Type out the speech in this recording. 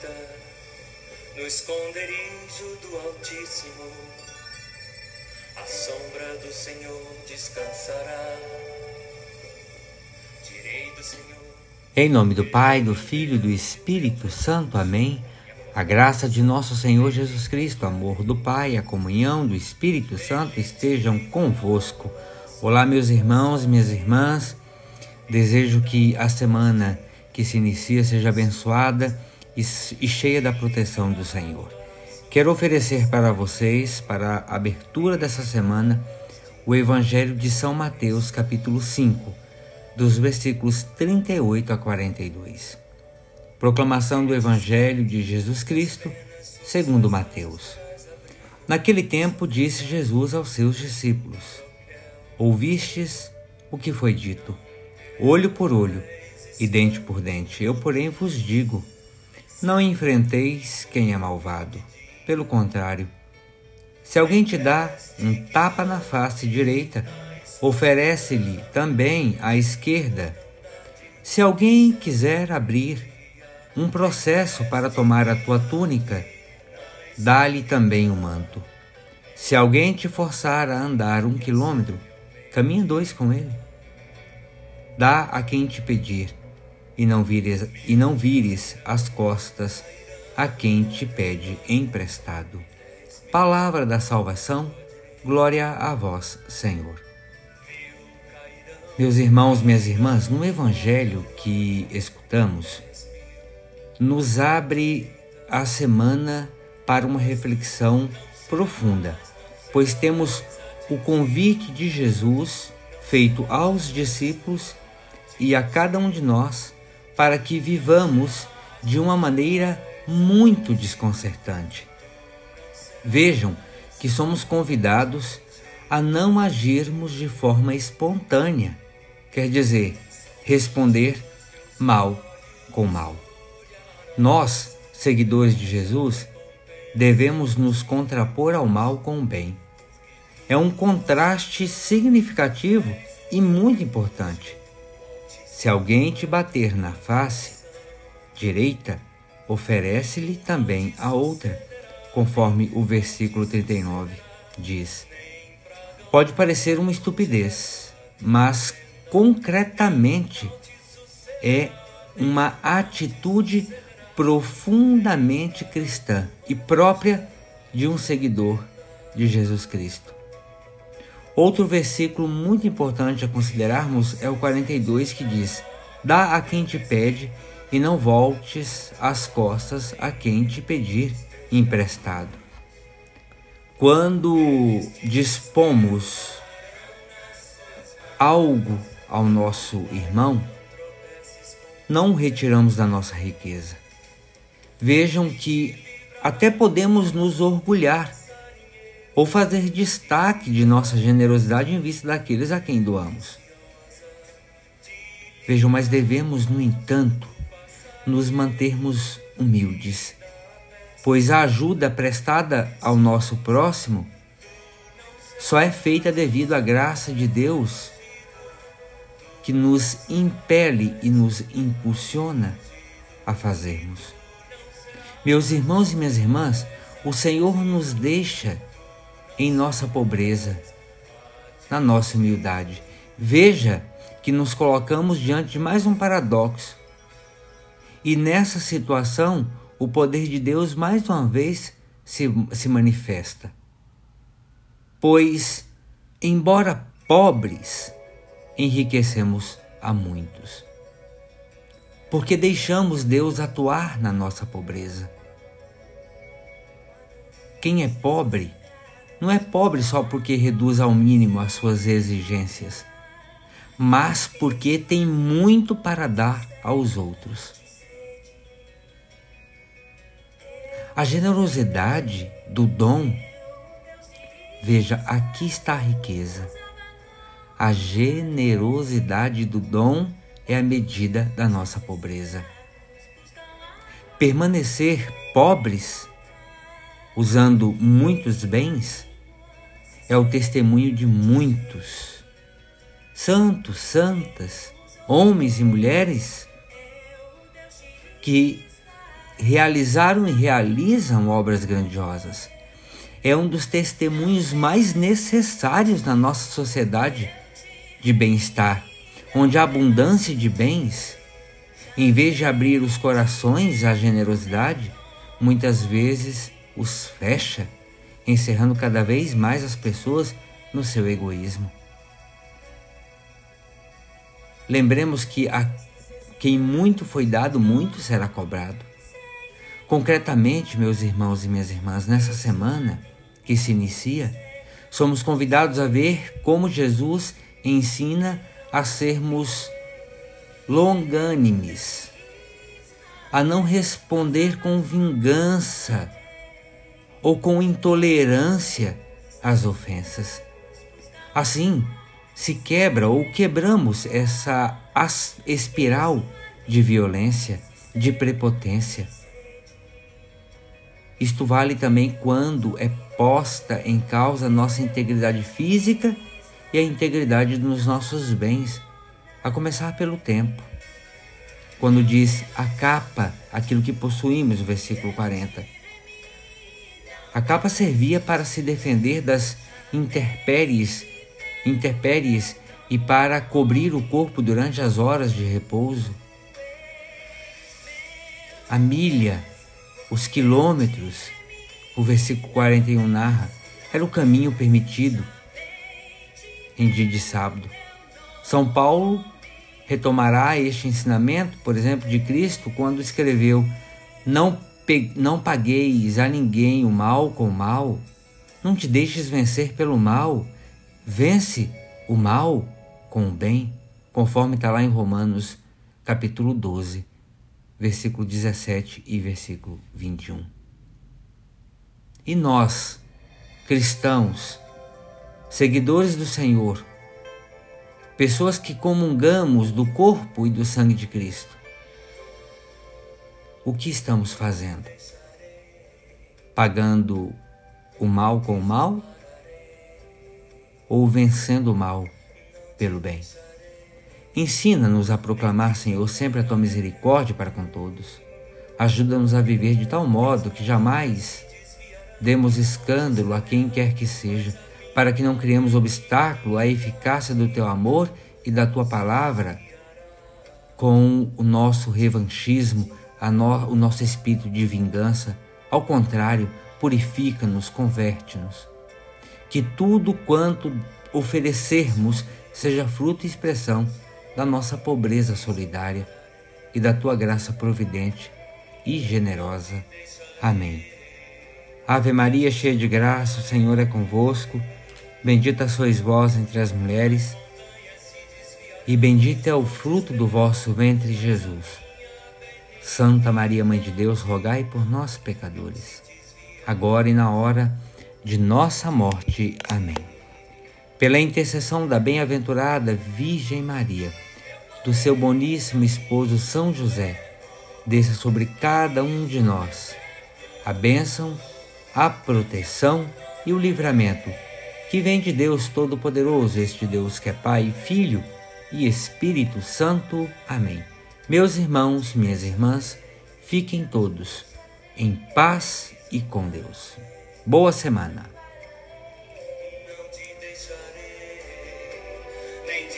habita no esconderijo do Altíssimo. A sombra do Senhor descansará. Direi do Senhor. Em nome do Pai, do Filho e do Espírito Santo. Amém. A graça de nosso Senhor Jesus Cristo, o amor do Pai, a comunhão do Espírito Santo estejam convosco. Olá, meus irmãos minhas irmãs. Desejo que a semana que se inicia seja abençoada e cheia da proteção do Senhor. Quero oferecer para vocês, para a abertura dessa semana, o Evangelho de São Mateus, capítulo 5, dos versículos 38 a 42. Proclamação do Evangelho de Jesus Cristo, segundo Mateus. Naquele tempo disse Jesus aos seus discípulos: Ouvistes o que foi dito, olho por olho e dente por dente. Eu, porém, vos digo: não enfrenteis quem é malvado. Pelo contrário, se alguém te dá um tapa na face direita, oferece-lhe também a esquerda. Se alguém quiser abrir um processo para tomar a tua túnica, dá-lhe também o um manto. Se alguém te forçar a andar um quilômetro, caminha dois com ele. Dá a quem te pedir, e não vires, e não vires as costas a quem te pede emprestado. Palavra da salvação, glória a vós, Senhor. Meus irmãos, minhas irmãs, no evangelho que escutamos, nos abre a semana para uma reflexão profunda, pois temos o convite de Jesus feito aos discípulos e a cada um de nós para que vivamos de uma maneira muito desconcertante. Vejam que somos convidados a não agirmos de forma espontânea, quer dizer, responder mal com mal. Nós, seguidores de Jesus, devemos nos contrapor ao mal com o bem. É um contraste significativo e muito importante. Se alguém te bater na face direita, oferece-lhe também a outra, conforme o versículo 39 diz. Pode parecer uma estupidez, mas concretamente é uma atitude profundamente cristã e própria de um seguidor de Jesus Cristo. Outro versículo muito importante a considerarmos é o 42 que diz: Dá a quem te pede e não voltes as costas a quem te pedir emprestado. Quando dispomos algo ao nosso irmão, não retiramos da nossa riqueza Vejam que até podemos nos orgulhar ou fazer destaque de nossa generosidade em vista daqueles a quem doamos. Vejam, mas devemos, no entanto, nos mantermos humildes, pois a ajuda prestada ao nosso próximo só é feita devido à graça de Deus que nos impele e nos impulsiona a fazermos. Meus irmãos e minhas irmãs, o Senhor nos deixa em nossa pobreza, na nossa humildade. Veja que nos colocamos diante de mais um paradoxo. E nessa situação, o poder de Deus mais uma vez se, se manifesta. Pois, embora pobres, enriquecemos a muitos porque deixamos Deus atuar na nossa pobreza. Quem é pobre não é pobre só porque reduz ao mínimo as suas exigências, mas porque tem muito para dar aos outros. A generosidade do dom, veja, aqui está a riqueza. A generosidade do dom é a medida da nossa pobreza. Permanecer pobres, usando muitos bens, é o testemunho de muitos santos, santas, homens e mulheres que realizaram e realizam obras grandiosas. É um dos testemunhos mais necessários na nossa sociedade de bem-estar, onde a abundância de bens, em vez de abrir os corações à generosidade, muitas vezes os fecha, encerrando cada vez mais as pessoas no seu egoísmo. Lembremos que a quem muito foi dado, muito será cobrado. Concretamente, meus irmãos e minhas irmãs, nessa semana que se inicia, somos convidados a ver como Jesus ensina a sermos longânimes, a não responder com vingança ou com intolerância às ofensas. Assim, se quebra ou quebramos essa espiral de violência, de prepotência. Isto vale também quando é posta em causa nossa integridade física e a integridade dos nossos bens, a começar pelo tempo. Quando diz a capa aquilo que possuímos, versículo 40. A capa servia para se defender das intempéries intempéries e para cobrir o corpo durante as horas de repouso. A milha, os quilômetros, o versículo 41 narra, era o caminho permitido em dia de sábado. São Paulo retomará este ensinamento, por exemplo, de Cristo quando escreveu: Não, não pagueis a ninguém o mal com o mal, não te deixes vencer pelo mal? Vence o mal com o bem, conforme está lá em Romanos capítulo 12, versículo 17 e versículo 21. E nós, cristãos, seguidores do Senhor, pessoas que comungamos do corpo e do sangue de Cristo, o que estamos fazendo? Pagando o mal com o mal ou vencendo o mal pelo bem. Ensina-nos a proclamar, Senhor, sempre a tua misericórdia para com todos. Ajuda-nos a viver de tal modo que jamais demos escândalo a quem quer que seja, para que não criemos obstáculo à eficácia do teu amor e da tua palavra com o nosso revanchismo, no, o nosso espírito de vingança. Ao contrário, purifica-nos, converte-nos que tudo quanto oferecermos seja fruto e expressão da nossa pobreza solidária e da tua graça providente e generosa. Amém. Ave Maria, cheia de graça, o Senhor é convosco. Bendita sois vós entre as mulheres, e bendito é o fruto do vosso ventre, Jesus. Santa Maria, Mãe de Deus, rogai por nós, pecadores, agora e na hora de nossa morte. Amém. Pela intercessão da bem-aventurada Virgem Maria, do seu boníssimo esposo São José, desça sobre cada um de nós a bênção, a proteção e o livramento que vem de Deus Todo-Poderoso, este Deus que é Pai, Filho e Espírito Santo. Amém. Meus irmãos, minhas irmãs, fiquem todos em paz e com Deus. Boa semana. Não te deixarei, nem.